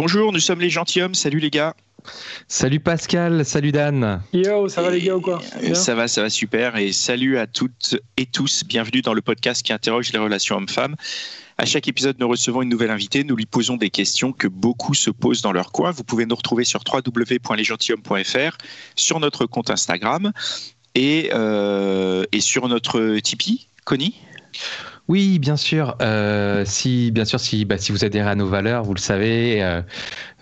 Bonjour, nous sommes les gentilshommes. Salut les gars. Salut Pascal, salut Dan. Yo, ça va les gars ou quoi Ça va, ça va super. Et salut à toutes et tous. Bienvenue dans le podcast qui interroge les relations hommes-femmes. À chaque épisode, nous recevons une nouvelle invitée. Nous lui posons des questions que beaucoup se posent dans leur coin. Vous pouvez nous retrouver sur www.lesgentilhommes.fr, sur notre compte Instagram et, euh, et sur notre Tipeee. Connie? Oui, bien sûr. Euh, si, bien sûr, si, bah, si vous adhérez à nos valeurs, vous le savez, euh,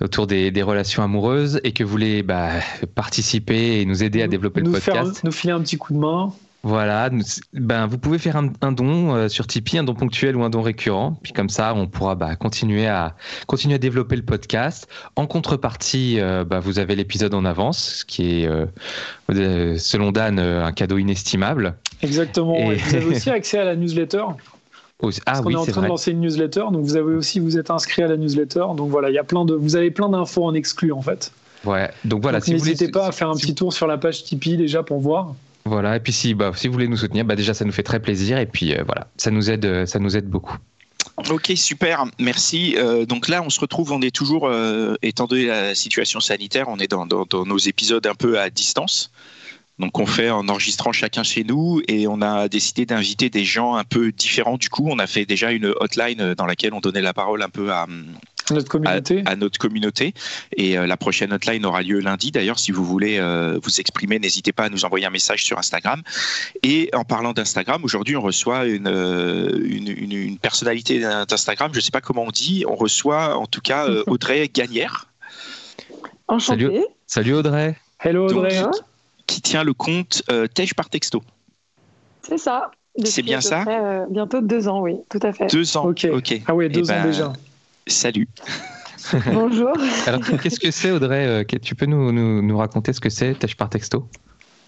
autour des, des relations amoureuses, et que vous voulez bah, participer et nous aider à développer nous le faire- podcast, nous filer un petit coup de main. voilà, nous- ben, vous pouvez faire un, un don euh, sur Tipeee, un don ponctuel ou un don récurrent. Puis comme ça, on pourra bah, continuer à continuer à développer le podcast. En contrepartie, euh, bah, vous avez l'épisode en avance, ce qui est, euh, selon Dan, un cadeau inestimable. Exactement. Et- Et vous avez aussi accès à la newsletter. Aussi- Parce Ah oui, est en train vrai. de lancer une newsletter. Donc vous avez aussi, vous êtes inscrit à la newsletter. Donc voilà, il y a plein de, vous avez plein d'infos en exclu en fait. Ouais. Donc voilà, Donc si vous voulez, n'hésitez pas à faire un si- petit tour sur la page Tipeee déjà pour voir. Voilà, et puis si, bah, si vous voulez nous soutenir, bah, déjà ça nous fait très plaisir, et puis euh, voilà, ça nous aide, euh, ça nous aide beaucoup. Ok, super, merci. Euh, donc là, on se retrouve, on est toujours, euh, étant donné la situation sanitaire, on est dans, dans- dans nos épisodes un peu à distance. Donc on fait en enregistrant chacun chez nous et on a décidé d'inviter des gens un peu différents. Du coup, on a fait déjà une hotline dans laquelle on donnait la parole un peu à, Notre communauté. à notre communauté. Et euh, la prochaine hotline aura lieu lundi. D'ailleurs, si vous voulez euh, vous exprimer, n'hésitez pas à nous envoyer un message sur Instagram. Et en parlant d'Instagram, aujourd'hui, on reçoit une, euh, une, une- une personnalité d'Instagram. Je ne sais pas comment on dit. On reçoit en tout cas euh, Audrey Gagnère, Enchanté. Salut. Salut Audrey. Hello Donc, Audrey. Qui tient le compte euh, Tej par texto. C'est ça. C'est bien ça près, euh, Bientôt deux ans, oui, tout à fait. Deux ans. Ok. Ok. Ah ouais, Eh deux ans ben, déjà. Salut. Bonjour. Alors qu'est-ce que c'est Audrey Euh, que- Tu peux nous, nous, nous raconter ce que c'est Tâche par texto?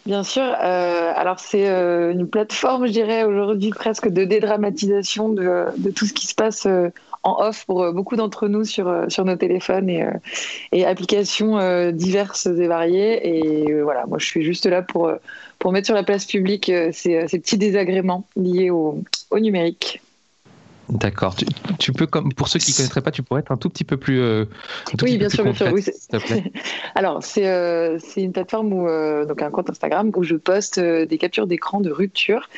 Bien sûr. euh, alors, c'est euh, une plateforme, je dirais, aujourd'hui presque de dédramatisation de, de tout ce qui se passe euh, en off pour euh, beaucoup d'entre nous sur, euh, nos téléphones et, euh, applications diverses et variées. Et voilà, moi, je suis juste là pour, mettre sur la place publique ces, petits désagréments liés au numérique. D'accord. Tu, tu peux, comme pour ceux qui ne connaîtraient pas, tu pourrais être un tout petit peu plus. euh, tout Oui, petit peu bien plus sûr, bien sûr, oui. Alors, c'est euh, c'est une plateforme où, euh, donc un compte Instagram où je poste des captures d'écran de rupture.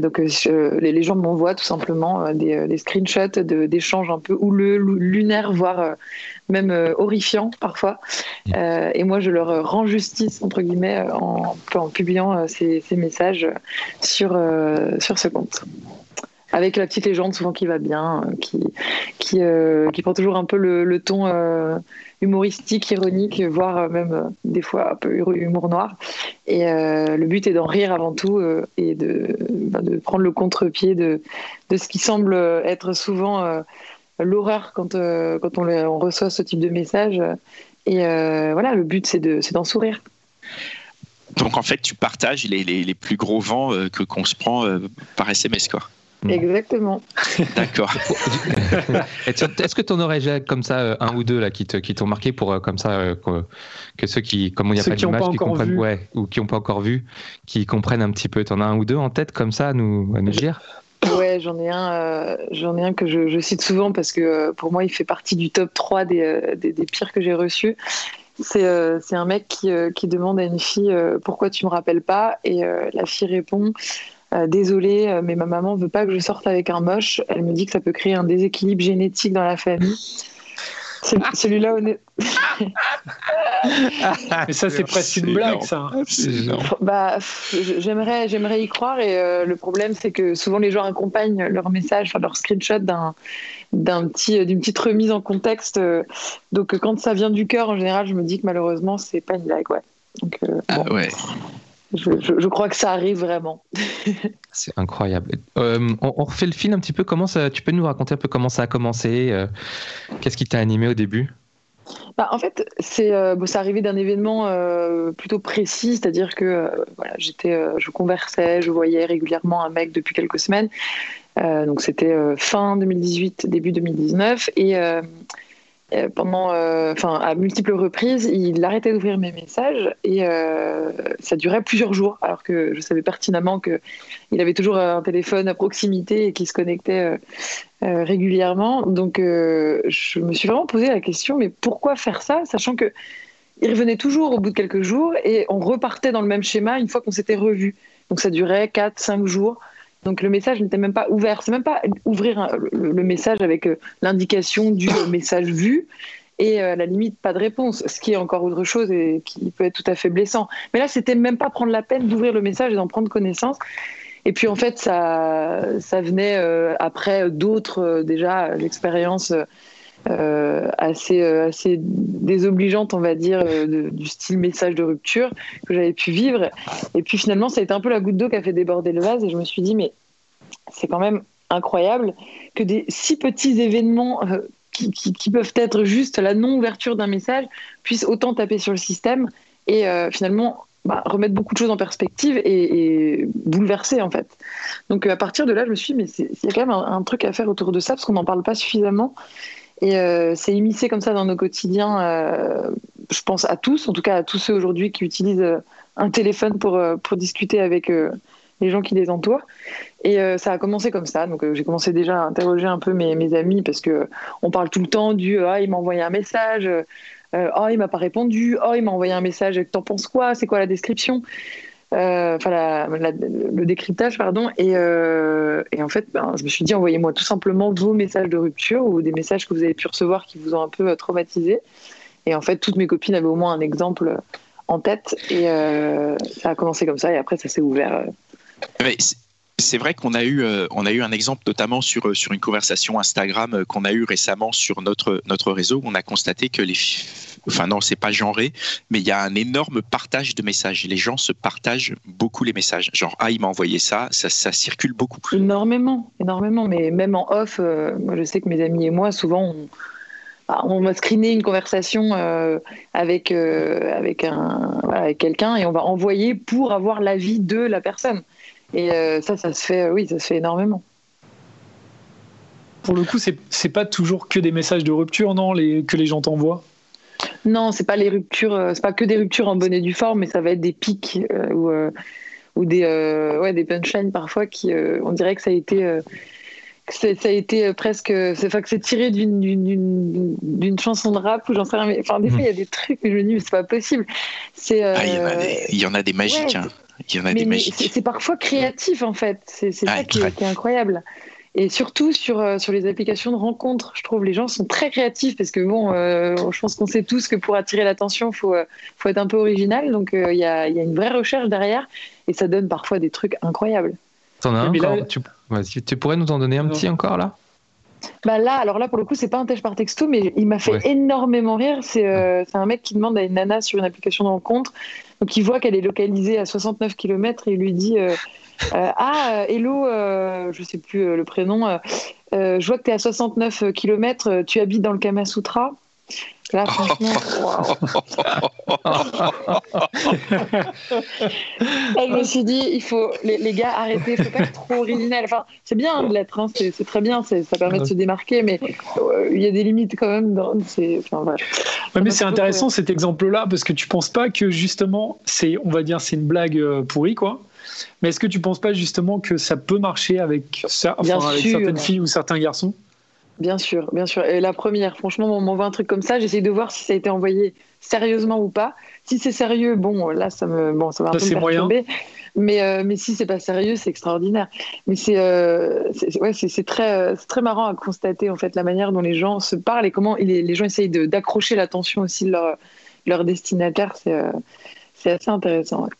Donc, je- les, les gens m'envoient tout simplement des, des screenshots de- d'échanges un peu houleux, lunaires, voire même horrifiants parfois. Euh, et moi, je leur rends justice, entre guillemets, en, en publiant ces, ces messages sur, sur ce compte. Avec la petite légende souvent qui va bien, euh, qui, qui, euh, qui prend toujours un peu le, ton euh, humoristique, ironique, voire même des fois un peu hu- humour noir. Et le but est d'en rire avant tout et de, ben, de prendre le contre-pied de, de ce qui semble être souvent l'horreur quand, quand on, on reçoit ce type de message. Et voilà, le but c'est de- c'est d'en sourire. Donc en fait, tu partages les, les, plus gros vents que qu'on se prend par SMS, quoi. Exactement. D'accord. Est-ce que tu en aurais déjà comme ça euh, un ou deux là qui te- qui t'ont marqué pour euh, comme ça euh, que, que ceux qui comme il n'y a Ceux pas d'image qui comprennent vu. ouais ou qui n'ont pas encore vu qui comprennent un petit peu. T'en as un ou deux en tête comme ça à nous à nous dire? Ouais, j'en ai un, euh, j'en ai un que je, je cite souvent parce que euh, pour moi, il fait partie du top 3 des, euh, des, des pires que j'ai reçus. C'est euh, c'est un mec qui, euh, qui demande à une fille euh, pourquoi tu me rappelles pas? Et euh, la fille répond euh, désolée euh, mais ma maman veut pas que je sorte avec un moche. Elle me dit que ça peut créer un déséquilibre génétique dans la famille. C'est- Celui-là, honnête- Mais ça, c'est presque une blague, ça. Énorme. bah, j'aimerais, j'aimerais y croire et euh, le problème c'est que souvent les gens accompagnent leur message, enfin leur screenshot d'un d'un petit d'une petite remise en contexte. donc quand ça vient du cœur, en général, je me dis que malheureusement c'est pas une blague, ouais. Donc euh, Ah bon. ouais. Je, crois que ça arrive vraiment. C'est incroyable. Euh, on, refait le film un petit peu. Comment ça, tu peux nous raconter un peu comment ça a commencé euh, Qu'est-ce qui t'a animé au début? Bah, en fait, c'est euh, bon, arrivé d'un événement plutôt précis, c'est-à-dire que voilà, j'étais, je conversais, je voyais régulièrement un mec depuis quelques semaines. donc c'était fin 2018, début 2019, et euh, pendant, euh, enfin, à multiples reprises, il arrêtait d'ouvrir mes messages et euh, ça durait plusieurs jours, alors que je savais pertinemment que il avait toujours un téléphone à proximité et qu'il se connectait régulièrement. Donc, je me suis vraiment posé la question, mais pourquoi faire ça, sachant que il revenait toujours au bout de quelques jours et on repartait dans le même schéma une fois qu'on s'était revu. Donc, ça durait 4, 5 jours. Donc le message n'était même pas ouvert. C'est même pas ouvrir le, message avec euh, l'indication du euh, message vu et euh, à la limite pas de réponse, ce qui est encore autre chose et qui peut être tout à fait blessant. Mais là, c'était même pas prendre la peine d'ouvrir le message et d'en prendre connaissance. Et puis en fait, ça, ça venait après d'autres déjà expériences euh, assez, euh, assez désobligeante, on va dire, euh, du style message de rupture que j'avais pu vivre. Et puis finalement, ça a été un peu la goutte d'eau qui a fait déborder le vase. Et je me suis dit, mais c'est quand même incroyable que des si petits événements qui, qui, peuvent être juste la non-ouverture d'un message puissent autant taper sur le système et finalement bah, remettre beaucoup de choses en perspective et, bouleverser en fait. Donc à partir de là, je me suis dit, mais il y a quand même un, un, truc à faire autour de ça parce qu'on n'en parle pas suffisamment. Et euh, c'est immiscé comme ça dans nos quotidiens. Euh, je pense à tous, en tout cas à tous ceux aujourd'hui qui utilisent euh, un téléphone pour, pour discuter avec les gens qui les entourent. Et ça a commencé comme ça. Donc j'ai commencé déjà à interroger un peu mes, mes amis parce que on parle tout le temps du ah il m'a envoyé un message, oh il m'a pas répondu, oh il m'a envoyé un message, t'en penses quoi, c'est quoi la description? Euh, enfin le décryptage, pardon. Et, euh, en fait, ben, je me suis dit, envoyez-moi tout simplement vos messages de rupture ou des messages que vous avez pu recevoir qui vous ont un peu euh, traumatisé. Et en fait, toutes mes copines avaient au moins un exemple en tête. Et ça a commencé comme ça. Et après, ça s'est ouvert. c'est vrai qu'on a eu on a eu un exemple notamment sur sur une conversation Instagram qu'on a eu récemment sur notre notre réseau où on a constaté que les enfin non, c'est pas genré, mais il y a un énorme partage de messages. Les gens se partagent beaucoup les messages. Genre, ah, il m'a envoyé ça, ça, circule beaucoup. Énormément, énormément. Mais même en off, euh, moi je sais que mes amis et moi, souvent, on, bah, on va screener une conversation euh, avec, euh, avec, un, avec quelqu'un et on va envoyer pour avoir l'avis de la personne. Et ça, ça se fait, oui, ça se fait énormément pour le coup, c'est pas toujours que des messages de rupture, non, les, que les gens t'envoient? Non, c'est pas les ruptures, euh, c'est pas que des ruptures en bonne et due forme, mais ça va être des pics euh, ou, euh, ou des, ouais, des punchlines parfois qui, on dirait que ça a été ça a été presque c'est que c'est tiré d'une chanson de rap ou j'en sais rien enfin des fois il y a des trucs mais je me dis mais c'est pas possible. Ah, il, y en a des magiques hein. il y en a des magiques. c'est parfois créatif en fait. C'est ça qui est, incroyable et surtout sur, euh, sur les applications de rencontres, je trouve les gens sont très créatifs parce que bon, euh, je pense qu'on sait tous que pour attirer l'attention, il faut, euh, faut être un peu original. Donc il y, a, y, a, une vraie recherche derrière et ça donne parfois des trucs incroyables. T'en as un encore tu, tu, pourrais nous en donner un petit encore là? Bah là, alors là, pour le coup, c'est pas un test par texto, mais il m'a fait énormément rire. C'est un mec qui demande à une nana sur une application de rencontre. Donc, il voit qu'elle est localisée à 69 km et il lui dit euh, ah, euh, hello, euh, je sais plus le prénom. je vois que tu es à 69 km, tu habites dans le Kamasutra. Là, franchement, je me suis dit, il faut, les, gars, arrêtez, faut pas être trop original. Enfin, c'est bien de l'être, hein, c'est très bien, ça permet de se démarquer, mais il y a des limites quand même. Dans, enfin, mais c'est intéressant cet exemple-là parce que tu penses pas que justement, c'est, on va dire, c'est une blague pourrie, quoi. Mais est-ce que tu ne penses pas justement que ça peut marcher avec, certaines filles ou certains garçons? Bien sûr, bien sûr. Et la première, franchement, on m'envoie un truc comme ça, j'essaye de voir si ça a été envoyé sérieusement ou pas. Si c'est sérieux, bon, là, ça me, bon, ça va un peu me perturber. Mais, euh, mais si c'est pas sérieux, c'est extraordinaire. Mais c'est, euh, ouais, c'est, très, très marrant à constater en fait la manière dont les gens se parlent et comment les, gens essayent d'accrocher l'attention aussi de leur, leur destinataire. C'est, euh, c'est assez intéressant. Ouais,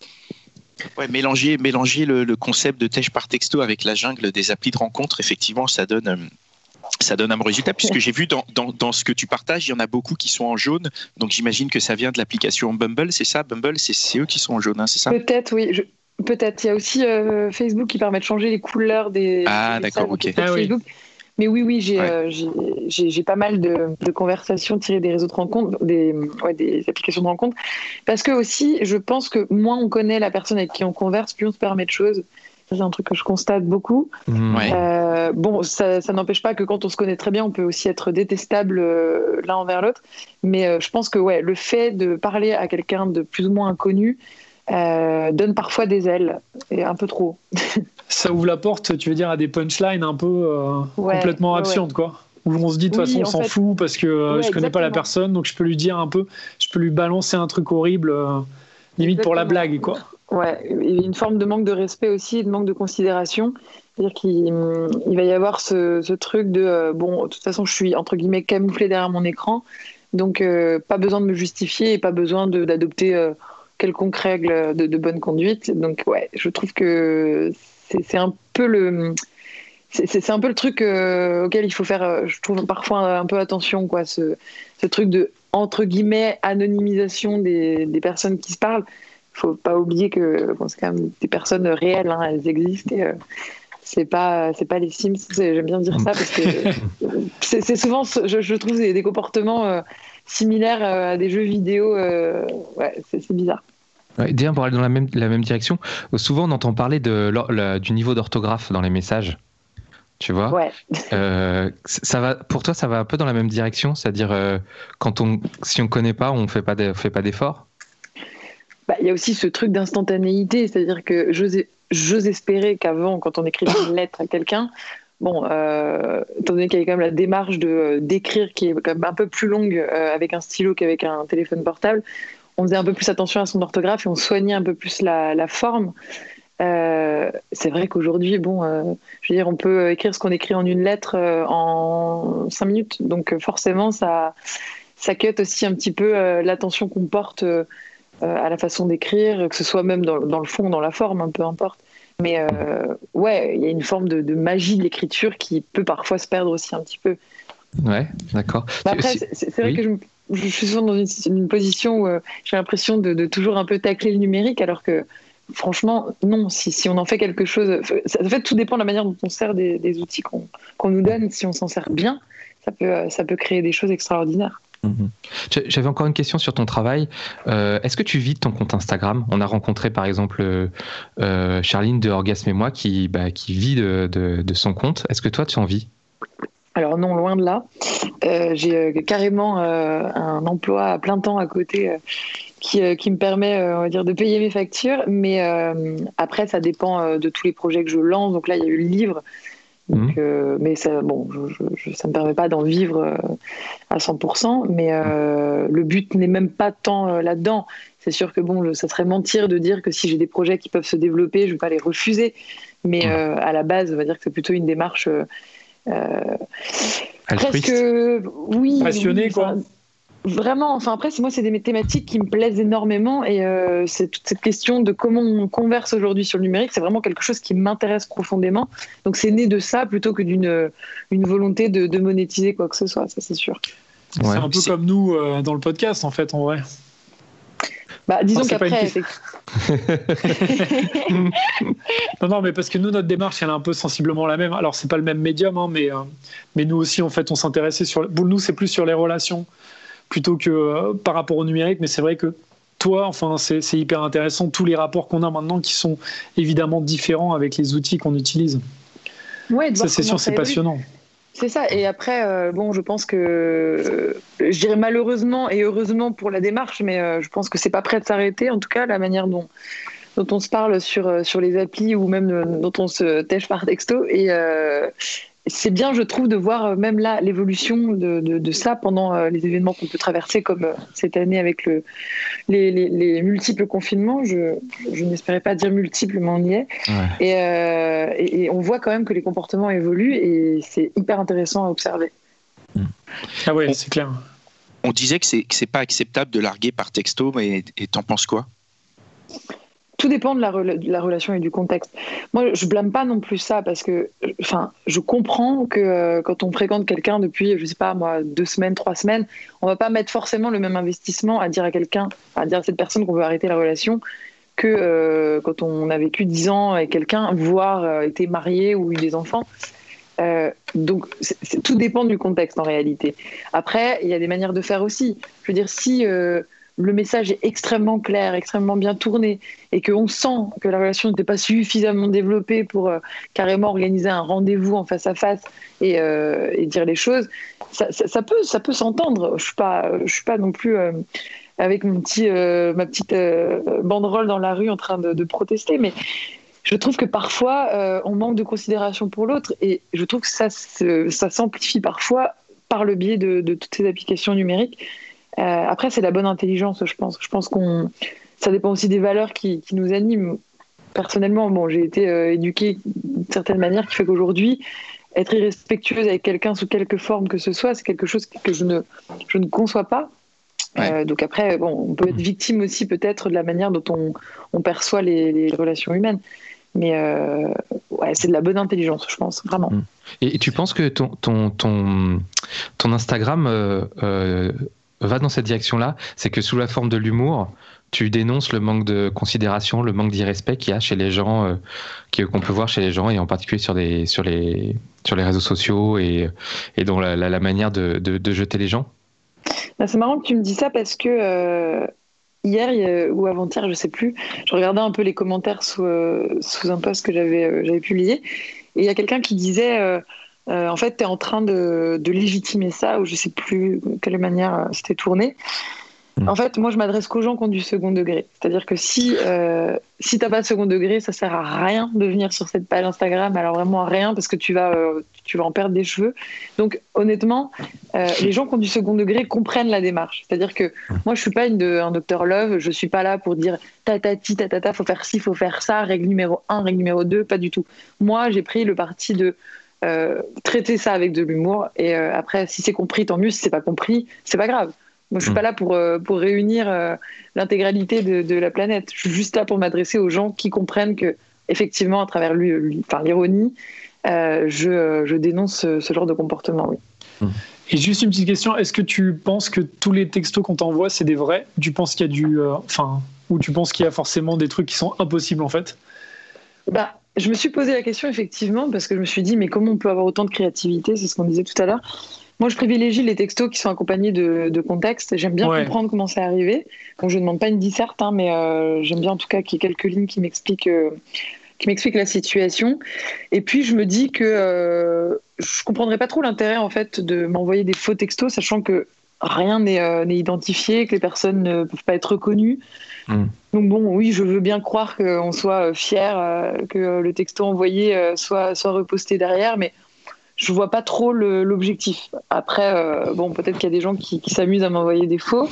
mélanger, mélanger le, concept de tèche par texto avec la jungle des applis de rencontre, effectivement, ça donne, euh, ça donne un bon résultat puisque j'ai vu dans, dans, ce que tu partages, il y en a beaucoup qui sont en jaune. Donc j'imagine que ça vient de l'application Bumble, c'est ça? Bumble, c'est eux qui sont en jaune, hein, c'est ça? Peut-être, oui. Peut-être. Il y a aussi euh, Facebook qui permet de changer les couleurs des. Ah, d'accord, ok. Ah, oui. Mais oui, oui, j'ai euh, j'ai pas mal de, de, conversations tirées des réseaux de rencontres, des, ouais, des applications de rencontres. Parce que aussi, je pense que moins on connaît la personne avec qui on converse, plus on se permet de choses. C'est un truc que je constate beaucoup. Mmh. Euh, bon, ça, ça n'empêche pas que quand on se connaît très bien, on peut aussi être détestable euh, l'un envers l'autre. Mais euh, je pense que ouais, le fait de parler à quelqu'un de plus ou moins inconnu donne parfois des ailes, et un peu trop. ça ouvre la porte, tu veux dire, à des punchlines un peu complètement absurdes, quoi. Où on se dit de toute façon on s'en fout parce que je connais pas la personne donc je peux lui dire un peu je peux lui balancer un truc horrible limite pour la blague quoi. Ouais, il y a une forme de manque de respect aussi, de manque de considération. C'est-à-dire qu'il il va y avoir ce, ce truc de euh, bon, de toute façon, je suis entre guillemets camouflé derrière mon écran, donc euh, pas besoin de me justifier et pas besoin d'adopter euh, quelconque règle de, de, bonne conduite. Donc ouais, je trouve que c'est un peu le c'est un peu le truc auquel il faut faire, je trouve parfois un peu attention, quoi, ce, ce truc de entre guillemets anonymisation des, des personnes qui se parlent faut pas oublier que bon, c'est quand même des personnes réelles, hein, elles existent. Et, euh, c'est pas c'est pas les Sims. J'aime bien dire ça parce que c'est souvent, je, je, trouve, des, des comportements euh, similaires euh, à des jeux vidéo. ouais, c'est bizarre. Ouais, Bien pour aller dans la même, la même direction, souvent on entend parler de, du niveau d'orthographe dans les messages. Tu vois? Ouais. ça va, Pour toi, ça va un peu dans la même direction? C'est-à-dire, quand on, si on connaît pas, on fait pas d'efforts? Bah, il y a aussi ce truc d'instantanéité, c'est-à-dire que j'ose espérer qu'avant, quand on écrivait une lettre à quelqu'un, bon, euh, étant donné qu'il y avait quand même la démarche de euh, d'écrire qui est quand même un peu plus longue euh, avec un stylo qu'avec un téléphone portable, on faisait un peu plus attention à son orthographe et on soignait un peu plus la, la forme. C'est vrai qu'aujourd'hui, bon, je veux dire, on peut écrire ce qu'on écrit en une lettre en cinq minutes, donc forcément, ça, ça cut aussi un petit peu l'attention qu'on porte à la façon d'écrire, que ce soit même dans, le fond, dans la forme, un peu importe. Mais euh, ouais, il y a une forme de, de magie de l'écriture qui peut parfois se perdre aussi un petit peu. Ouais, d'accord. Bah après, c'est vrai que je, je, suis souvent dans une, une position où euh, j'ai l'impression de, de, toujours un peu tacler le numérique, alors que franchement, non. Si, si on en fait quelque chose, ça, en fait, tout dépend de la manière dont on sert des, des outils qu'on nous donne. Si on s'en sert bien, ça peut, ça peut créer des choses extraordinaires. Mhm. J'avais encore une question sur ton travail. Euh, est-ce que tu vis de ton compte Instagram? On a rencontré par exemple euh, Charline de Orgasme et moi qui, bah, qui vit de, de, son compte. Est-ce que toi tu en vis? Alors non, loin de là. Euh, j'ai carrément un emploi à plein temps à côté qui, qui, me permet, on va dire, de payer mes factures. Mais après, ça dépend de tous les projets que je lance. Donc là, il y a eu le livre donc, mhm. euh, mais ça, bon, je, ça me permet pas d'en vivre euh, à 100%. Mais euh, le but n'est même pas tant là-dedans. C'est sûr que bon, ça serait mentir de dire que si j'ai des projets qui peuvent se développer, je vais pas les refuser. Mais à la base, on va dire que c'est plutôt une démarche presque, oui, passionnée, quoi. Vraiment, enfin après, moi, c'est des thématiques qui me plaisent énormément et euh, c'est toute cette question de comment on converse aujourd'hui sur le numérique, c'est vraiment quelque chose qui m'intéresse profondément. Donc c'est né de ça plutôt que d'une une volonté de, de, monétiser quoi que ce soit, ça c'est sûr. C'est un peu comme nous euh, dans le podcast en fait, en vrai. Bah, disons qu'après. non, non, mais parce que nous, notre démarche, elle est un peu sensiblement la même. Alors, c'est pas le même médium, hein, mais, euh, mais nous aussi, en fait, on s'intéressait sur. Pour nous, c'est plus sur les relations plutôt que euh, par rapport au numérique. Mais c'est vrai que toi, enfin, c'est hyper intéressant tous les rapports qu'on a maintenant qui sont évidemment différents avec les outils qu'on utilise. Ouais, ça, c'est sûr, c'est passionnant. C'est ça. Et après, euh, bon, je pense que, euh, je dirais malheureusement et heureusement pour la démarche, mais je pense que c'est pas prêt de s'arrêter. En tout cas, la manière dont dont on se parle sur sur les applis ou même dont on se tèche par texto et c'est bien, je trouve, de voir euh, même là l'évolution de, de, ça pendant euh, les événements qu'on peut traverser, comme euh, cette année avec le, les, les, multiples confinements. Je, je n'espérais pas dire multiples, mais on y est. Et, et, on voit quand même que les comportements évoluent et c'est hyper intéressant à observer. Ah ouais, c'est clair. On disait que c'est, que c'est pas acceptable de larguer par texto, mais et t'en penses quoi? Tout dépend de la, relation et du contexte. Moi, je blâme pas non plus ça parce que, enfin, je comprends que euh, quand on fréquente quelqu'un depuis, je sais pas moi, deux semaines, trois semaines, on va pas mettre forcément le même investissement à dire à quelqu'un, à dire à cette personne qu'on veut arrêter la relation que euh, quand on a vécu dix ans avec quelqu'un, voire euh, été marié ou eu des enfants. donc, tout dépend du contexte en réalité. Après, il y a des manières de faire aussi. Je veux dire, si le message est extrêmement clair, extrêmement bien tourné, et qu'on sent que la relation n'était pas suffisamment développée pour euh, carrément organiser un rendez-vous en face à face et, euh, dire les choses, ça, peut, ça peut s'entendre. Je suis suis pas non plus euh, avec mon petit, ma petite banderole dans la rue en train de, protester, mais je trouve que parfois on manque de considération pour l'autre, et je trouve que ça, ça s'amplifie parfois par le biais de, toutes ces applications numériques après, c'est la bonne intelligence, je pense. Je pense qu'on, ça dépend aussi des valeurs qui, qui nous animent. Personnellement, bon, j'ai été euh, éduquée d'une certaine manière qui fait qu'aujourd'hui, être irrespectueuse avec quelqu'un sous quelque forme que ce soit, c'est quelque chose que je ne, je ne conçois pas. Euh, donc après, bon, on peut être victime aussi peut-être de la manière dont on, on perçoit les, les, relations humaines. Mais ouais, c'est de la bonne intelligence, je pense, vraiment. Mm. Et, tu penses que ton, ton, ton, ton Instagram va dans cette direction-là, c'est que sous la forme de l'humour, tu dénonces le manque de considération, le manque d'irrespect qu'il y a chez les gens, euh, qu'on peut voir chez les gens, et en particulier sur, des, sur, les, sur les réseaux sociaux et, et dans la, manière de, de, jeter les gens. Bah, C'est marrant que tu me dis ça parce que euh, hier ou avant-hier, je sais plus, je regardais un peu les commentaires sous, euh, sous un post que j'avais publié, et il y a quelqu'un qui disait euh, en fait, tu es en train de, légitimer ça, ou je sais plus quelle manière euh, c'était tourné. Hmm. En fait, moi, je m'adresse qu'aux gens qui ont du second degré. C'est-à-dire que si, euh, si tu n'as pas de second degré, ça sert à rien de venir sur cette page Instagram. Alors vraiment à rien parce que tu vas, tu vas en perdre des cheveux. Donc honnêtement, les gens qui ont du second degré comprennent la démarche. C'est-à-dire que moi, je suis pas une un docteur Love. Je suis pas là pour dire ta ta ti ta ta ta, faut faire ci, faut faire ça, règle numéro 1, règle numéro 2, pas du tout. Moi, j'ai pris le parti de euh, traiter ça avec de l'humour. Et euh, après, si c'est compris, tant mieux. Si c'est pas compris, c'est pas grave. Moi, je suis mm. pas là pour, euh, pour réunir l'intégralité de, de, la planète. Je suis juste là pour m'adresser aux gens qui comprennent que, effectivement, à travers l'ironie, je, je, dénonce ce, genre de comportement. Oui. Mm. Et juste une petite question est-ce que tu penses que tous les textos qu'on t'envoie, c'est des vrais? Tu penses qu'il y a du. Enfin, ou tu penses qu'il y a forcément des trucs qui sont impossibles en fait? Bah, je me suis posé la question effectivement parce que je me suis dit mais comment on peut avoir autant de créativité? C'est ce qu'on disait tout à l'heure. Moi, je privilégie les textos qui sont accompagnés de, de contexte. J'aime bien comprendre comment c'est arrivé. Bon, je ne demande pas une disserte, hein, mais euh, j'aime bien en tout cas qu'il y ait quelques lignes qui m'expliquent euh, qui m'expliquent la situation. Et puis, je me dis que euh, je comprendrais pas trop l'intérêt en fait de m'envoyer des faux textos, sachant que rien n'est identifié, que les personnes ne peuvent pas être reconnues. Hmm. Donc bon, oui, je veux bien croire qu'on soit fier euh, que le texto envoyé euh, soit, soit reposté derrière, mais je vois pas trop l'objectif. Après, euh, bon, peut-être qu'il y a des gens qui, s'amusent à m'envoyer des faux,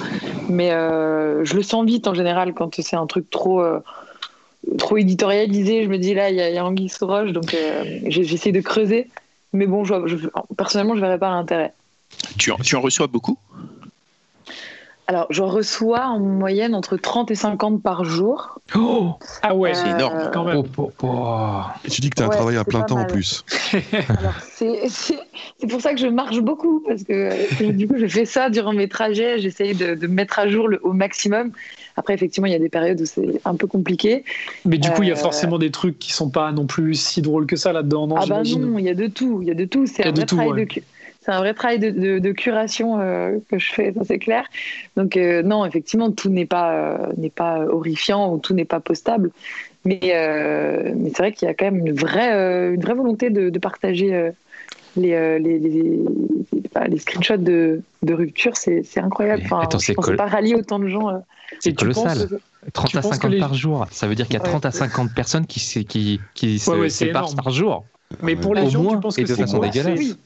mais je le sens vite en général quand c'est un truc trop trop éditorialisé. Je me dis là, il y, a, Anguille sous roche, donc j'essaie de creuser. Mais bon, je, personnellement, je verrais pas l'intérêt. Tu tu en reçois beaucoup? Alors, j'en reçois en moyenne entre 30 et 50 par jour. Oh ah ouais, c'est énorme quand même. Oh, oh, oh. Et tu dis que tu as un travail à plein temps en plus. c'est pour ça que je marche beaucoup, parce que du coup, je fais ça durant mes trajets. J'essaye de, de, mettre à jour le, au maximum. Après, effectivement, il y a des périodes où c'est un peu compliqué. Mais du coup, il y a euh, forcément des trucs qui sont pas non plus si drôles que ça là-dedans, Ah bah non, il y a de tout. Il y a de tout. C'est un vrai travail de c'est un vrai travail de, curation euh, que je fais, ça c'est clair. Donc euh, non, effectivement, tout n'est pas euh, n'est pas horrifiant ou tout n'est pas postable, mais mais c'est vrai qu'il y a quand même une vraie une vraie volonté de, partager les, les, les, screenshots de, de rupture, c'est incroyable. Enfin, attends, je ne pas rallier autant de gens. c'est colossal. 30 à 50 par jour, ça veut dire qu'il y a 30 à 50 personnes qui, qui, qui se séparent par jour. Mais pour les gens, tu penses que c'est dégueulasse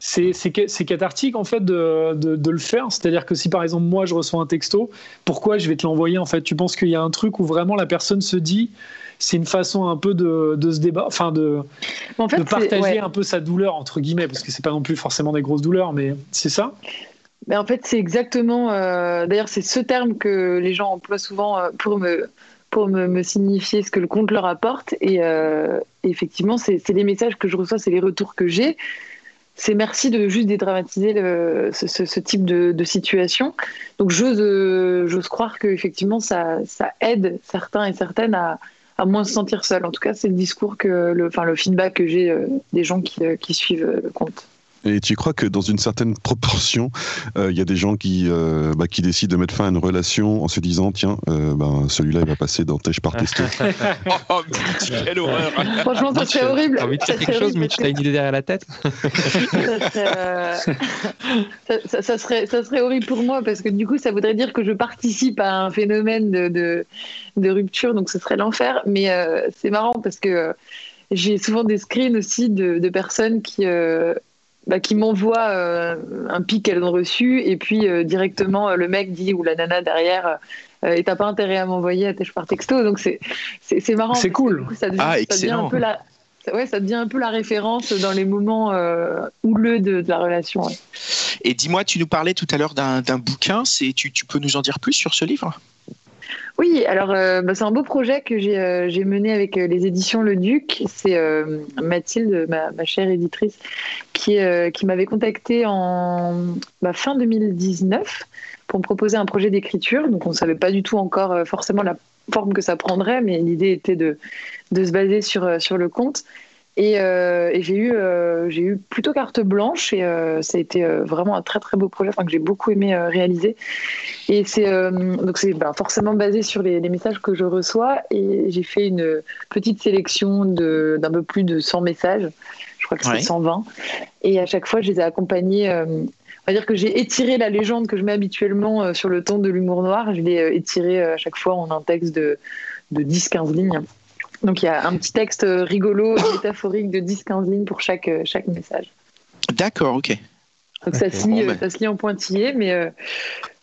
c'est cathartique en fait de, de, le faire. C'est-à-dire que si par exemple moi je reçois un texto, pourquoi je vais te l'envoyer en fait? Tu penses qu'il y a un truc où vraiment la personne se dit c'est une façon un peu de, de se débat, enfin de, de partager un peu sa douleur entre guillemets, parce que c'est pas non plus forcément des grosses douleurs, mais c'est ça? Mais en fait, c'est exactement. Euh, d'ailleurs, c'est ce terme que les gens emploient souvent euh, pour me pour me, signifier ce que le compte leur apporte. Et effectivement, c'est les messages que je reçois, c'est les retours que j'ai c'est merci de juste dédramatiser ce, type de, situation. Donc j'ose croire qu'effectivement ça, ça aide certains et certaines à, moins se sentir seuls. En tout cas, c'est le discours que le, feedback que j'ai euh, des gens qui, euh, qui suivent euh, le compte. Et tu crois que dans une certaine proportion, euh, il y a des gens qui, euh, bah, qui décident de mettre fin à une relation en se disant tiens, euh, ben, celui-là, il va passer dans Tèche par testo. oh, quelle horreur Franchement, ça serait horrible. T'as envie de faire quelque chose, Mitch T'as une idée derrière la tête ça, serait, ça, serait, horrible pour moi parce que du coup, ça voudrait dire que je participe à un phénomène de, de, de rupture, donc ce serait l'enfer. Mais c'est marrant parce que j'ai souvent des screens aussi de, de personnes qui bah, qui m'envoie euh, un pic qu'elles ont reçu et puis euh, directement euh, le mec dit ou la nana derrière et t'as pas intérêt à m'envoyer à par texto donc c'est c'est marrant c'est cool ça devient, ah, un peu la ouais, ça devient un peu la référence dans les moments houleux de, de, la relation. Et dis-moi, tu nous parlais tout à l'heure d'un bouquin. C'est, tu, tu, peux nous en dire plus sur ce livre? Oui, alors euh, bah, c'est un beau projet que j'ai euh, mené avec euh, les éditions Le Duc. C'est Mathilde, ma, chère éditrice, qui, m'avait contacté en bah, fin 2019 pour me proposer un projet d'écriture. Donc on ne savait pas du tout encore forcément la forme que ça prendrait, mais l'idée était de, de se baser sur, sur le conte. Euh, et, j'ai eu, euh, j'ai eu plutôt carte blanche et euh, ça a été vraiment un très très beau projet que j'ai beaucoup aimé réaliser. Et c'est donc c'est ben, forcément basé sur les, messages que je reçois et j'ai fait une petite sélection d'un peu plus de 100 messages. Je crois que c'est 120. Et à chaque fois, je les ai accompagnés. on va dire que j'ai étiré la légende que je mets habituellement sur le ton de l'humour noir. Je l'ai étiré à chaque fois en un texte de, de 10-15 lignes. Donc il y a un petit texte rigolo, métaphorique de 10-15 lignes pour chaque, euh, chaque message. D'accord, ok. Donc ça, se lit, ça se lit en pointillé, mais euh,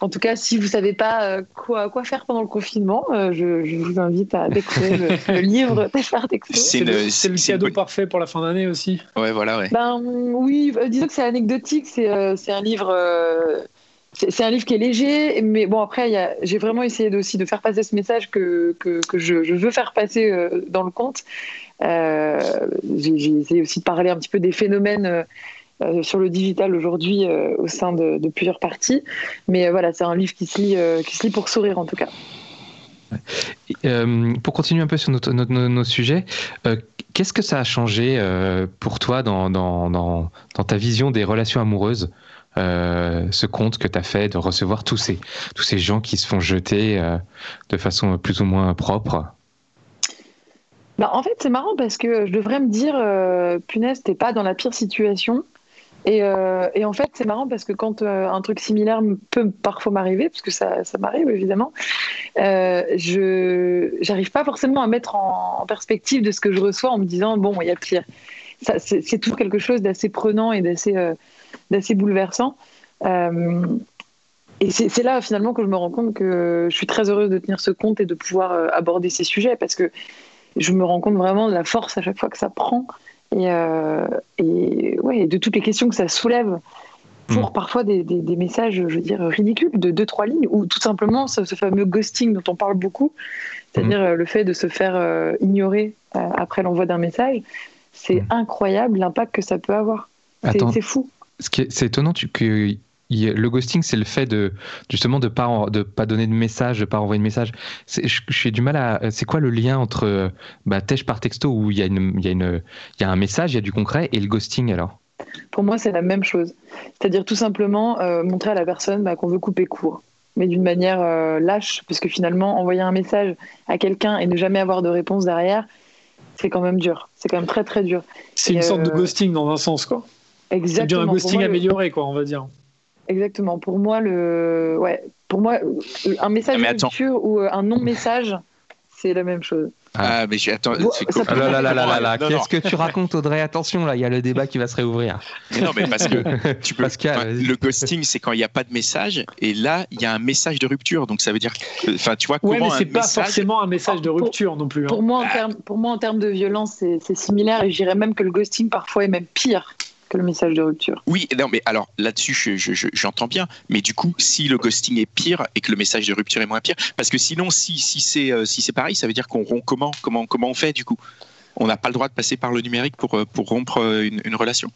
en tout cas, si vous ne savez pas euh, quoi, quoi faire pendant le confinement, je, je, vous invite à découvrir le, livre Tachar Texto. C'est le, le, cadeau parfait pour la fin d'année aussi. Ouais, voilà, ouais. Ben, oui, disons que c'est anecdotique, c'est un livre c'est un livre qui est léger, mais bon, après, j'ai vraiment essayé aussi de faire passer ce message que, je, veux faire passer euh, dans le conte. Euh, j'ai essayé aussi de parler un petit peu des phénomènes euh, sur le digital aujourd'hui au sein de, plusieurs parties. Mais voilà, c'est un livre qui se, lit, pour sourire en tout cas. pour continuer un peu sur nos, sujets, qu'est-ce que ça a changé pour toi dans, ta vision des relations amoureuses euh, ce compte que tu as fait de recevoir tous ces, tous ces gens qui se font jeter euh, de façon plus ou moins propre? Bah, En fait, c'est marrant parce que je devrais me dire, euh, punaise, t'es pas dans la pire situation. Et, et en fait, c'est marrant parce que quand un truc similaire peut parfois m'arriver, parce que ça, ça m'arrive évidemment, je n'arrive pas forcément à mettre en, perspective de ce que je reçois en me disant, bon, il y a pire. C'est toujours quelque chose d'assez prenant et d'assez d'assez bouleversant. Euh, et c'est là finalement que je me rends compte que je suis très heureuse de tenir ce compte et de pouvoir euh, aborder ces sujets parce que je me rends compte vraiment de la force à chaque fois que ça prend et, euh, et ouais, de toutes les questions que ça soulève pour mm. parfois des, des, messages, je veux dire, ridicules de deux, trois lignes ou tout simplement ce, fameux ghosting dont on parle beaucoup, c'est-à-dire mm. le fait de se faire ignorer après l'envoi d'un message. C'est mm. incroyable l'impact que ça peut avoir. C'est fou c'est étonnant que le ghosting, c'est le fait de justement de pas de pas donner de message, de pas envoyer de message. Suis du mal à. C'est quoi le lien entre bah, tèche par texto où il y a une il y a une il y a un message, il y a du concret et le ghosting alors? Pour moi, c'est la même chose. C'est-à-dire tout simplement euh, montrer à la personne bah, qu'on veut couper court, mais d'une manière euh, lâche, parce que finalement, envoyer un message à quelqu'un et ne jamais avoir de réponse derrière, c'est quand même dur. C'est quand même très très dur. C'est une sorte de euh, ghosting dans un sens, quoi. Exactement. C'est un ghosting amélioré, quoi, on va dire. Exactement. Pour moi, le, ouais, pour moi, un message de rupture ou euh, un non-message, c'est la même chose. Ah, mais attends. Ah là là là là là, qu'est-ce que tu racontes, Audrey? Attention, là, il y a le débat qui va se réouvrir. non, mais parce que tu peux. le ghosting, c'est quand il n'y a pas de message, et là, il y a un message de rupture. Donc ça veut dire, enfin, tu vois, ouais, mais c'est pas forcément un message de rupture non plus. Hein. Pour moi, en termes, pour moi, en termes de violence, c'est similaire, et je dirais même que le ghosting parfois est même pire que le message de rupture. Oui, non, mais alors là-dessus, j'entends bien. Mais du coup, si le ghosting est pire et que le message de rupture est moins pire, parce que sinon, si, si c'est euh, si pareil, ça veut dire qu'on rompt comment, comment Comment on fait du coup? On n'a pas le droit de passer par le numérique pour, euh, pour rompre euh, une, relation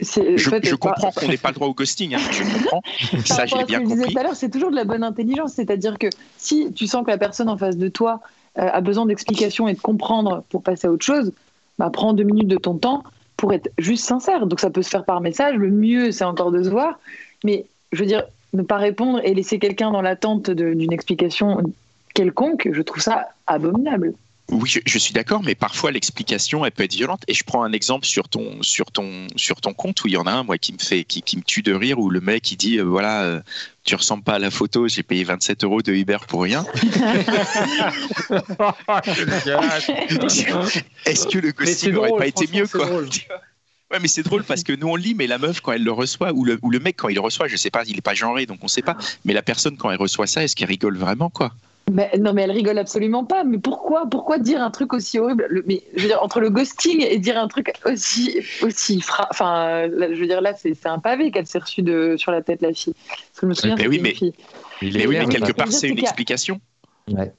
je, je comprends qu'on n'ait pas le droit au ghosting, hein, je comprends. ça, j'ai bien compris. C'est toujours de la bonne intelligence, c'est-à-dire que si tu sens que la personne en face de toi a besoin d'explications et de comprendre pour passer à autre chose, bah, prends deux minutes de ton temps pour être juste sincère. Donc ça peut se faire par message. Le mieux, c'est encore de se voir. Mais je veux dire, ne pas répondre et laisser quelqu'un dans l'attente d'une explication quelconque, je trouve ça abominable. Oui, je, suis d'accord, mais parfois l'explication elle peut être violente. Et je prends un exemple sur ton sur ton sur ton compte où il y en a un moi qui me fait qui, qui me tue de rire où le mec il dit euh, voilà euh, tu ressembles pas à la photo, j'ai payé 27 euros de Uber pour rien. Est-ce que le ghosting n'aurait pas été mieux quoi Ouais, mais c'est drôle parce que nous on lit, mais la meuf quand elle le reçoit ou le, ou le mec quand il le reçoit, je sais pas, il est pas genré donc on sait pas. Mais la personne quand elle reçoit ça, est-ce qu'elle rigole vraiment quoi? Non, mais elle rigole absolument pas. Mais pourquoi, pourquoi dire un truc aussi horrible? Mais je veux dire, entre le ghosting et dire un truc aussi, aussi enfin, je veux dire là, c'est un pavé qu'elle s'est reçu de sur la tête la fille. Parce que je me souviens. Mais oui, mais, mais, oui, mais quelque part, c'est une explication. Ouais.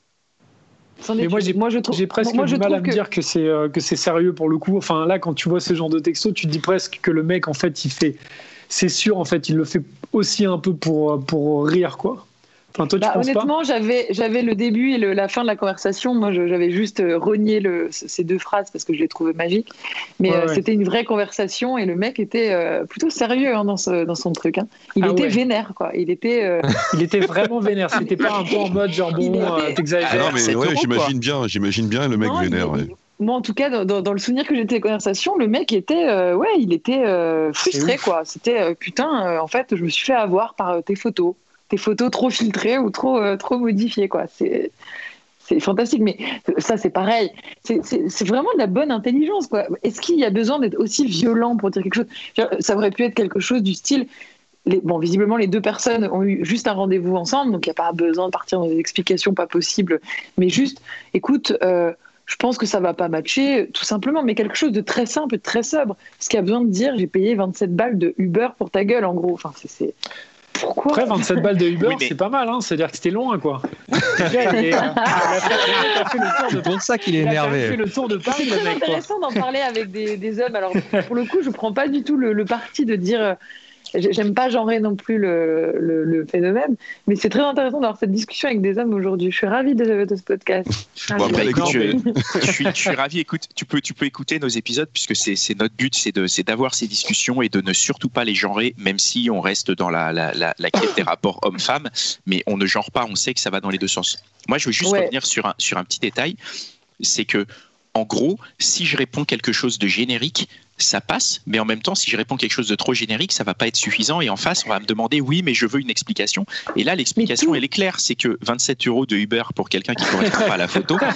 Mais moi, j'ai, moi, je trouve, j'ai presque moi, du mal à me dire que c'est euh, que c'est sérieux pour le coup. Enfin, là, quand tu vois ce genre de texto, tu te dis presque que le mec, en fait, il fait. C'est sûr, en fait, il le fait aussi un peu pour pour rire, quoi. Bah, honnêtement, j'avais, j'avais le début et la fin de la conversation. Moi, j'avais juste euh, renié le, ces deux phrases parce que je les trouvais magiques. Mais euh, c'était une vraie conversation et le mec était euh, plutôt sérieux hein, dans, ce, dans son truc. Hein. Il ah était vénère, quoi. Il était, il était vraiment vénère. C'était pas un peu en mode genre bon, t'exagères. Ah non, mais ouais, j'imagine bien, j'imagine bien le mec vénère. Moi, en tout cas, dans, le souvenir que j'ai de ces conversations, le mec était, ouais, il était frustré, quoi. C'était putain, en fait, je me suis fait avoir par tes photos tes photos trop filtrées ou trop, euh, trop modifiées. Quoi. C'est, c'est fantastique, mais ça, c'est pareil. C'est, vraiment de la bonne intelligence. Quoi. Est-ce qu'il y a besoin d'être aussi violent pour dire quelque chose? Ça aurait pu être quelque chose du style. Les, bon, visiblement, les deux personnes ont eu juste un rendez-vous ensemble, donc il n'y a pas besoin de partir dans des explications pas possibles, mais juste, écoute, euh, je pense que ça va pas matcher, tout simplement, mais quelque chose de très simple de très sobre. Ce qu'il y a besoin de dire, j'ai payé 27 balles de Uber pour ta gueule, en gros. Enfin, c'est, après, 27 balles de Uber, c'est pas mal, hein. c'est-à-dire que c'était loin, quoi. C'est pour ça qu'il est énervé. Il a fait le tour de Paris, C'est très intéressant d'en parler avec des, des, hommes. Alors, pour le coup, je prends pas du tout le, le parti de dire euh, J'aime pas genrer non plus le, le, phénomène, mais c'est très intéressant d'avoir cette discussion avec des hommes aujourd'hui. Je suis ravie de, de ce podcast. Bon, après, écoute, je, suis, je suis ravi. Écoute, tu peux, tu peux écouter nos épisodes puisque c'est notre but, c'est d'avoir ces discussions et de ne surtout pas les genrer, même si on reste dans la, la, la, la quête des rapports hommes-femmes, mais on ne genre pas, on sait que ça va dans les deux sens. Moi, je veux juste revenir sur un, sur un petit détail, c'est que en gros, si je réponds quelque chose de générique, ça passe, mais en même temps, si je réponds quelque chose de trop générique, ça va pas être suffisant. Et en face, on va me demander oui, mais je veux une explication. Et là, l'explication, elle est claire, c'est que 27 euros de Uber pour quelqu'un qui ne correspond pas à la photo.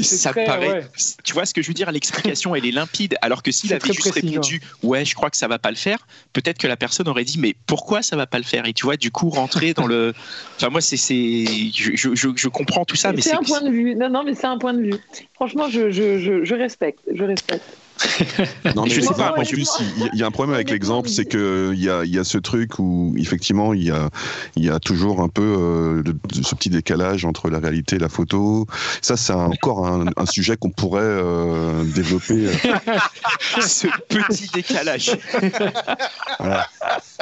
ça paraît. Tu vois ce que je veux dire? L'explication, elle est limpide. Alors que s'il avait juste répondu, ouais, je crois que ça va pas le faire, peut-être que la personne aurait dit, mais pourquoi ça va pas le faire? Et tu vois, du coup, rentrer dans le. Enfin, moi, c'est, je, je, je, comprends tout ça, mais c'est un point de vue. Non, non, mais c'est un point de vue. Franchement, je, je respecte. Je respecte. non, mais je sais pas. En plus, il y, a un problème avec l'exemple, c'est que il y a, y a, ce truc où effectivement il y a, il y a toujours un peu euh, ce petit décalage entre la réalité et la photo. Ça, c'est encore un, un, sujet qu'on pourrait euh, développer. Euh. ce petit décalage. voilà.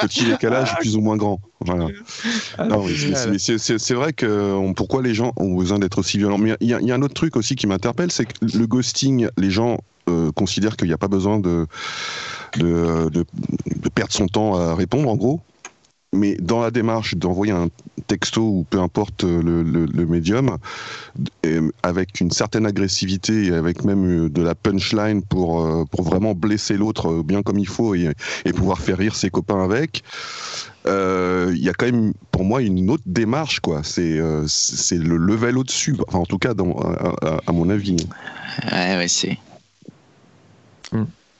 Petit décalage plus ou moins grand. Voilà. Non, mais c'est vrai que pourquoi les gens ont besoin d'être aussi violents? Mais il y, y, a un autre truc aussi qui m'interpelle, c'est que le ghosting, les gens euh, considère qu'il n'y a pas besoin de perdre son temps à répondre, en gros. Mais dans la démarche d'envoyer un texto ou peu importe le, le, médium, avec une certaine agressivité et avec même de la punchline pour, euh, pour vraiment blesser l'autre bien comme il faut et, pouvoir faire rire ses copains avec, euh, il y a quand même pour moi une autre démarche quoi c'est c'est le level au-dessus en tout cas à, mon avis ouais ouais c'est.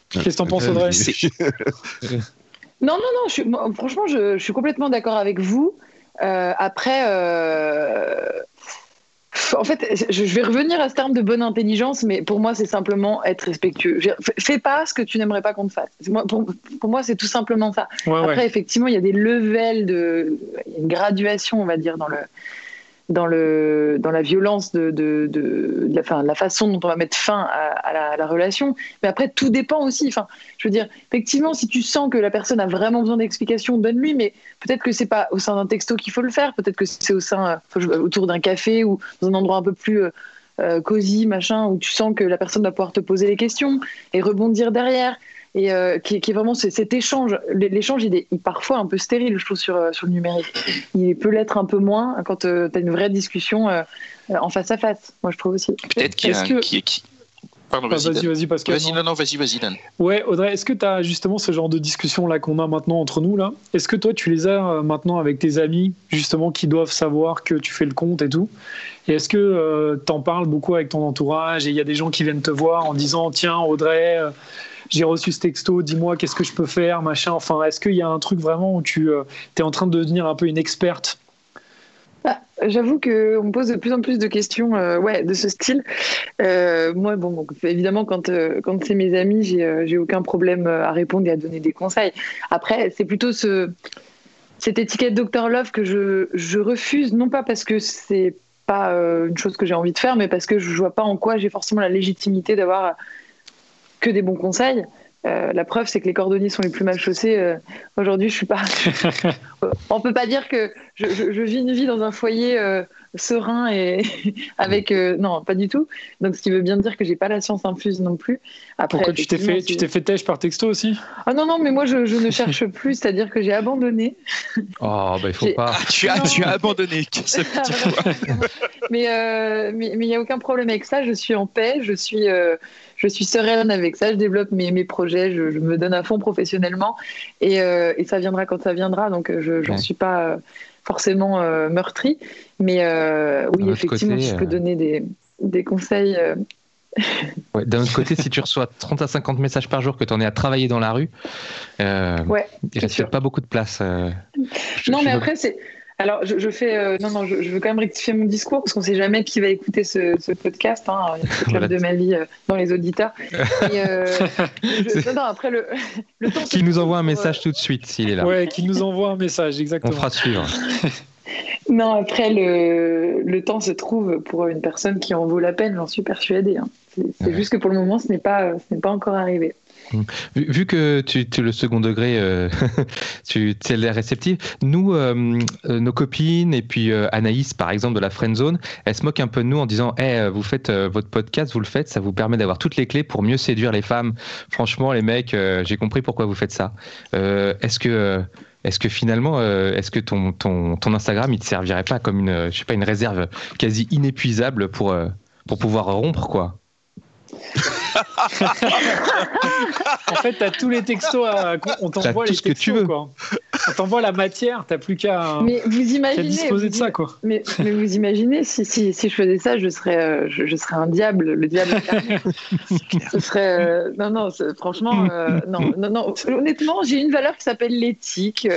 Qu'est-ce que t'en penses, Audrey Non, non, non, je franchement, je, suis complètement d'accord avec vous. Euh, après, euh, en fait, je vais revenir à ce terme de bonne intelligence, mais pour moi, c'est simplement être respectueux. Fais pas ce que tu n'aimerais pas qu'on te fasse. Pour, moi, c'est tout simplement ça. Après, effectivement, il y a des levels de, une graduation, on va dire, dans le, dans, le, dans la violence de, de, de, la, la, façon dont on va mettre fin à, la, relation. Mais après, tout dépend aussi. Enfin, je veux dire, effectivement, si tu sens que la personne a vraiment besoin d'explications, donne-lui. Mais peut-être que c'est pas au sein d'un texto qu'il faut le faire. Peut-être que c'est au sein, autour d'un café ou dans un endroit un peu plus euh, euh, cosy, machin, où tu sens que la personne va pouvoir te poser les questions et rebondir derrière et euh, qui, est vraiment cet échange. L'échange, il est parfois un peu stérile, je trouve, sur, euh, sur le numérique. Il peut l'être un peu moins quand euh, tu as une vraie discussion en face à face, moi je trouve aussi. Peut-être qu'il y a un... qui, Pardon, vas-y, vas-y, vas-y, Pascal. Vas-y, non, non, vas-y, vas-y, Dan. Ouais, Audrey, est-ce que tu as justement ce genre de discussion là qu'on a maintenant entre nous là? Est-ce que toi, tu les as maintenant avec tes amis, justement, qui doivent savoir que tu fais le compte et tout? Et est-ce que tu en parles beaucoup avec ton entourage et il y a des gens qui viennent te voir en disant Tiens, Audrey, j'ai reçu ce texto, dis-moi qu'est-ce que je peux faire, machin. Enfin, est-ce qu'il y a un truc vraiment où tu euh, es en train de devenir un peu une experte? Ah, J'avoue qu'on me pose de plus en plus de questions euh, ouais, de ce style. Euh, moi, bon, évidemment, quand, quand c'est mes amis, j'ai aucun problème à répondre et à donner des conseils. Après, c'est plutôt ce, cette étiquette Dr Love que je, je refuse, non pas parce que c'est pas une chose que j'ai envie de faire, mais parce que je vois pas en quoi j'ai forcément la légitimité d'avoir que des bons conseils. Euh, la preuve, c'est que les cordonniers sont les plus mal chaussés. Euh, aujourd'hui, je suis pas. On peut pas dire que je, vis une vie dans un foyer euh, serein et avec non, pas du tout. Donc, ce qui veut bien dire que j'ai pas la science infuse non plus. Après, Pourquoi tu t'es fait, tu t'es fait têche par texto aussi? Ah non non, mais moi je, ne cherche plus, c'est-à-dire que j'ai abandonné. Oh bah il faut pas. Ah, tu as, tu as abandonné. mais mais il n'y a aucun problème avec ça. Je suis en paix. Je suis je suis sereine avec ça, je développe mes, mes projets, je, me donne à fond professionnellement et, euh, et ça viendra quand ça viendra. Donc euh, je n'en suis pas euh, forcément meurtrie. Mais oui, effectivement, je peux donner des, des conseils. D'un autre côté, si tu reçois 30 à 50 messages par jour que tu en es à travailler dans la rue, ouais, il reste pas beaucoup de place. non, mais après, c'est alors, je, fais. Euh, non, non, je, veux quand même rectifier mon discours parce qu'on ne sait jamais qui va écouter ce, podcast. Hein, il y a de ma vie euh, dans les auditeurs. Euh, non, après, le, le temps. Qui nous envoie un message tout de suite s'il est là. Ouais, qui nous envoie un message, exactement. On fera suivre. non, après, le, le temps se trouve pour une personne qui en vaut la peine, j'en suis persuadée. Hein. C'est juste que pour le moment, ce n'est pas, ce n'est pas encore arrivé. Vu, que tu, es le second degré, euh, tu es l'air réceptive. Nous, euh, euh, nos copines et puis Anaïs, par exemple, de la Friend Zone, elle se moque un peu de nous en disant hey, vous faites votre podcast, vous le faites, ça vous permet d'avoir toutes les clés pour mieux séduire les femmes. Franchement, les mecs, j'ai compris pourquoi vous faites ça. est-ce que. est-ce que finalement, est-ce que ton, ton, ton, Instagram, il te servirait pas comme une, je sais pas, une réserve quasi inépuisable pour, pour pouvoir rompre, quoi? En fait, tu as tous les textos, on t'envoie les textos. Que tu veux. Quoi. On t'envoie la matière, tu plus qu'à disposer de ça. Quoi. Mais, mais vous imaginez, si, si, si, je faisais ça, je serais, euh, je, serais un diable, le diable. Ce serait. Euh, non, non, franchement, euh, non, non, non. Honnêtement, j'ai une valeur qui s'appelle l'éthique.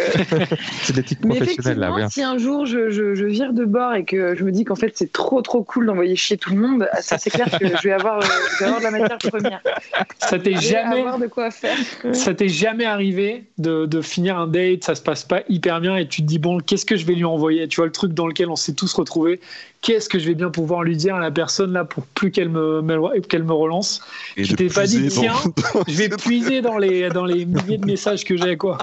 c'est l'éthique professionnelle, là, oui. Si un jour je, je, je, vire de bord et que je me dis qu'en fait c'est trop trop cool d'envoyer chier tout le monde, ça c'est clair que je vais avoir, je vais avoir de la matière première. Ça t'est jamais, de quoi faire. ça t'est jamais arrivé de, de, finir un date, ça se passe pas hyper bien et tu te dis bon, qu'est-ce que je vais lui envoyer? Tu vois le truc dans lequel on s'est tous retrouvés. Qu'est-ce que je vais bien pouvoir lui dire à la personne là pour plus qu'elle me, qu'elle me relance? Et Je t'ai pas dit tiens, je vais puiser dans les dans les milliers de messages que j'ai quoi.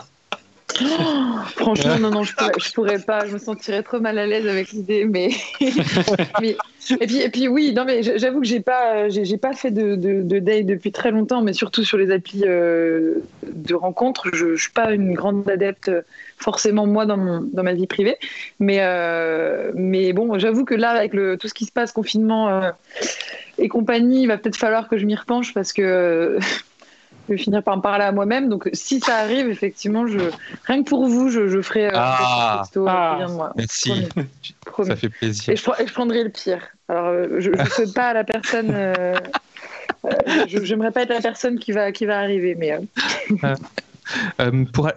Franchement, non, non, je pourrais, pourrais pas. Je me sentirais trop mal à l'aise avec l'idée, mais, et puis, oui, non, mais j'avoue que j'ai pas, j'ai pas fait de, de, date depuis très longtemps, mais surtout sur les applis euh, de rencontres, je, suis pas une grande adepte forcément moi dans ma vie privée, mais euh, mais bon, j'avoue que là avec tout ce qui se passe confinement euh, et compagnie, il va peut-être falloir que je m'y repenche parce que je vais finir par me parler à moi-même. Donc, si ça arrive, effectivement, je, rien que pour vous, je, je ferai euh, ah, un texto ah, de moi. Merci. Ça fait plaisir. Et je, prendrai le pire. Alors, euh, je ne sais pas à la personne. Euh, je n'aimerais pas être la personne qui va, qui va arriver, mais. pour,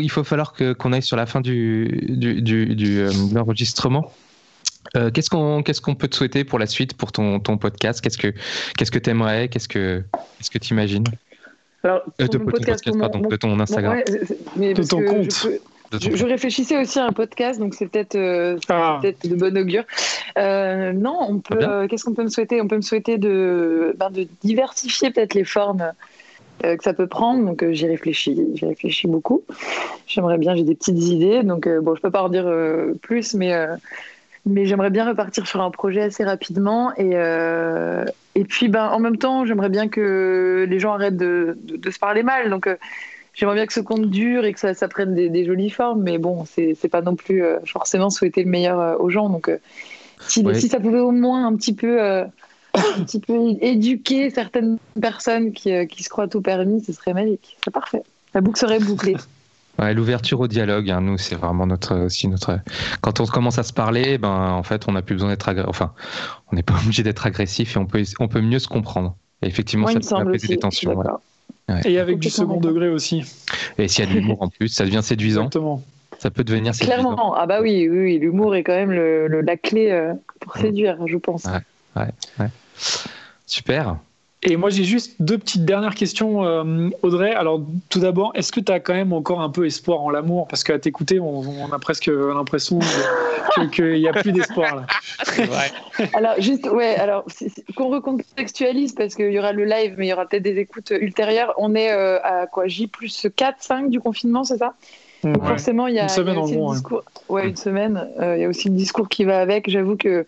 il faut falloir qu'on aille sur la fin du, du, du, de l'enregistrement. Euh, qu'est-ce qu'on qu'est-ce qu'on peut te souhaiter pour la suite pour ton, ton podcast? Qu'est-ce que qu'est-ce que t'aimerais? Qu'est-ce que qu'est-ce que t'imagines? Alors, Euh, de, podcast, podcast, mon- pardon, mon- de ton Instagram. Ouais, c'est- mais De parce ton que compte. Je, peux- De ton je- je réfléchissais aussi à un podcast, donc c'est peut-être euh, Ah. de bon augure. Euh, non, on peut. Euh, Qu'est-ce qu'on peut me souhaiter? On peut me souhaiter de, ben, de diversifier peut-être les formes euh, que ça peut prendre. Donc euh, j'y réfléchis, j'y réfléchis beaucoup. J'aimerais bien, j'ai des petites idées. Donc euh, bon, je peux pas en dire euh, plus, mais euh, mais j'aimerais bien repartir sur un projet assez rapidement et euh, et puis ben en même temps, j'aimerais bien que les gens arrêtent de, de, de se parler mal. Donc euh, J'aimerais bien que ce compte dure et que ça, ça prenne des, des jolies formes, mais bon, c'est pas non plus euh, forcément souhaiter le meilleur euh, aux gens. Donc, si, Ouais. si ça pouvait au moins un petit peu, un petit peu éduquer certaines personnes qui, qui se croient tout permis, ce serait magique. C'est parfait. La boucle serait bouclée. Ouais, l'ouverture au dialogue, hein, nous, c'est vraiment notre aussi notre. Quand on commence à se parler, ben en fait, on n'a plus besoin d'être agressif. Enfin, on n'est pas obligé d'être agressif et on peut on peut mieux se comprendre. Et effectivement, Moi, ça peut apaiser aussi. les tensions. ouais. d'accord. Et avec du second degré aussi. Et s'il y a de l'humour en plus, ça devient séduisant. Exactement. Ça peut devenir séduisant. Clairement. Ah bah oui, oui, oui, l'humour est quand même le, le- la clé euh, pour Mm. séduire, je pense. Ouais. Super. Et moi, j'ai juste deux petites dernières questions, euh, Audrey. Alors, tout d'abord, est-ce que tu as quand même encore un peu espoir en l'amour? Parce qu'à t'écouter, on, on a presque l'impression que- qu'il n'y a plus d'espoir. là. Alors, juste, ouais, alors, qu'on recontextualise parce qu'il y aura le live, mais il y aura peut-être des écoutes ultérieures. On est euh, à quoi? J plus 4, 5 du confinement, c'est ça? Donc, Ouais. forcément, il y a, Une semaine, il y a en aussi gros, le ouais. discours. Ouais, une semaine. Euh, il y a aussi le discours qui va avec. J'avoue que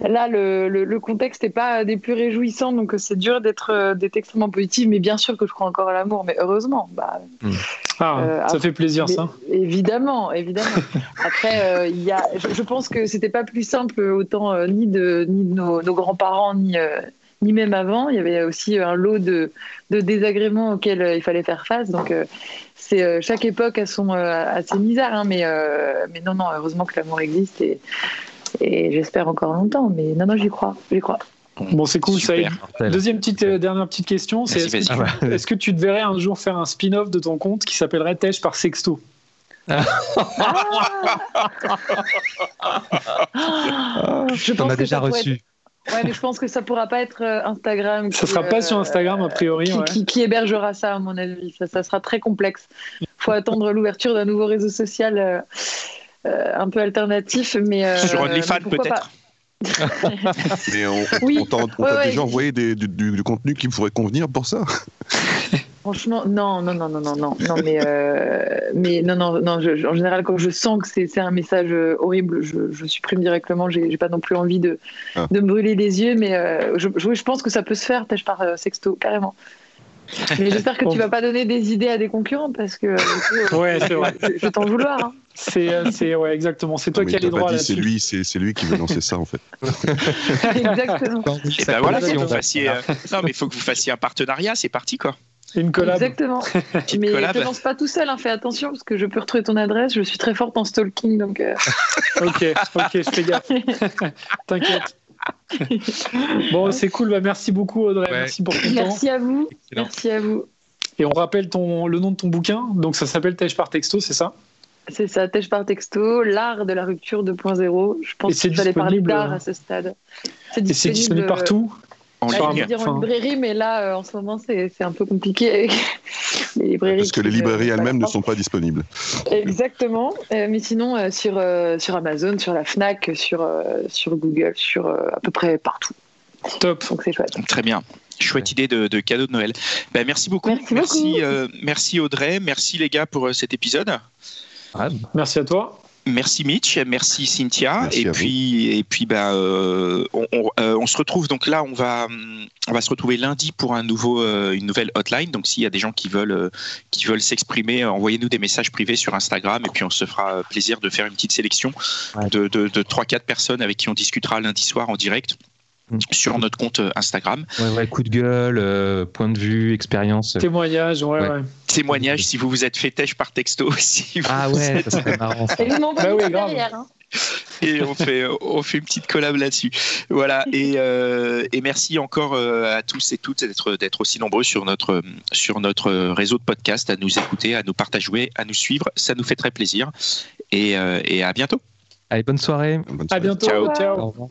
là, le, le, le contexte n'est pas des plus réjouissants, donc euh, c'est dur d'être euh, extrêmement positif. Mais bien sûr que je crois encore à l'amour, mais heureusement. Bah, Ah, Euh, ça fait plaisir, ça. Évidemment, évidemment. Après, euh, il y a, je, je pense que c'était pas plus simple autant euh, ni de ni de nos, nos grands-parents ni euh, ni même avant. Il y avait aussi un lot de, de désagréments auxquels euh, il fallait faire face. Donc, euh, c'est euh, chaque époque a son euh, a ses misères, hein, mais euh, mais non non, heureusement que l'amour existe et et j'espère encore longtemps. Mais non non, j'y crois, j'y crois. Bon, c'est cool, ça Super. aide. Deuxième petite, euh, dernière petite question, c'est Vas-y, est-ce que, vas-y. tu- est-ce que tu te verrais un jour faire un spin-off de ton compte qui s'appellerait Tej par Sexto Je T'en pense as déjà ça reçu. être- Ouais, mais je pense que ça pourra pas être euh, Instagram. Ça qui, sera pas euh, sur Instagram, a priori. qui, ouais. qui- qui hébergera ça, à mon avis. Ça, ça sera très complexe. faut attendre l'ouverture d'un nouveau réseau social euh, un peu alternatif. Mais, euh, Sur OnlyFans, peut-être Mais on, Oui. on t'a Ouais, ouais. déjà envoyé des- du, du- du contenu qui pourrait convenir pour ça Franchement, non, non, non, non, non, non, non, mais, euh, mais non, non, non. je- en général, quand je sens que c'est un message euh, horrible, je, je supprime directement. J'ai pas non plus envie de, Ah. de me brûler les yeux, mais euh, je, je, je pense que ça peut se faire. Tâche par euh, sexto, carrément. Mais j'espère que tu vas pas donner des idées à des concurrents parce que euh, coup, Ouais, c'est vrai. je, je vais t'en vouloir. hein. C'est, euh, c'est, ouais, exactement. C'est toi Non, qui as les droits dit, c'est lui, c'est c'est lui qui veut lancer ça en fait. Exactement. Et ben voilà, faut que vous fassiez. euh, Non, mais il faut que vous fassiez un partenariat. C'est parti quoi. Une collab. Exactement. Petite Mais collab. te lance pas tout seul, hein, fais attention parce que je peux retrouver ton adresse. Je suis très forte en stalking, donc euh, Ok, ok, je fais gaffe. T'inquiète. Bon, c'est cool. Bah, merci beaucoup, Audrey. Ouais. Merci pour ton temps. merci à vous. Excellent. Merci à vous. Et on rappelle ton, le nom de ton bouquin. Donc, ça s'appelle Tej par texto, c'est ça? C'est ça, Tèche par texto, l'art de la rupture 2.0. Je pense c'est qu'il fallait parler disponible, d'art euh, à ce stade. C'est Et c'est disponible euh, partout? En bah, ligne. dire en librairie, mais là, euh, en ce moment, c'est un peu compliqué avec les librairies. Parce que les euh, librairies elles-mêmes ne sont pas disponibles. Exactement. Euh, mais sinon, euh, sur, euh, sur Amazon, sur la Fnac, sur, euh, sur Google, sur euh, à peu près partout. Top. Donc c'est chouette. Très bien. Chouette idée de, de cadeau de Noël. Ben, merci beaucoup. Merci merci, beaucoup. euh, merci Audrey. Merci les gars pour cet épisode. Ah, Merci à toi. Merci Mitch, merci Cynthia, Merci et puis et puis bah euh, on, on- euh, on se retrouve. Donc là on va on va se retrouver lundi pour un nouveau euh, une nouvelle hotline. Donc s'il y a des gens qui veulent qui veulent s'exprimer envoyez-nous des messages privés sur Instagram et puis on se fera plaisir de faire une petite sélection Ouais. de de, de 3-4 personnes avec qui on discutera lundi soir en direct Mm. sur notre compte euh, Instagram. ouais, ouais, coup de gueule, euh, point de vue, expérience. Témoignage, ouais, Ouais. ouais. Témoignage si vous vous êtes fait têche par texto si vous Ah ouais, ça serait marrant. ça. Et vous m'envoyez Bah oui, derrière. hein. et on fait on fait une petite collab là-dessus. Voilà et, euh, et merci encore à tous et toutes d'être d'être aussi nombreux sur notre sur notre réseau de podcast, à nous écouter, à nous partager, à nous suivre. Ça nous fait très plaisir et, euh, et à bientôt. Allez, bonne soirée. Bonne soirée. À bientôt. Ciao. Ciao.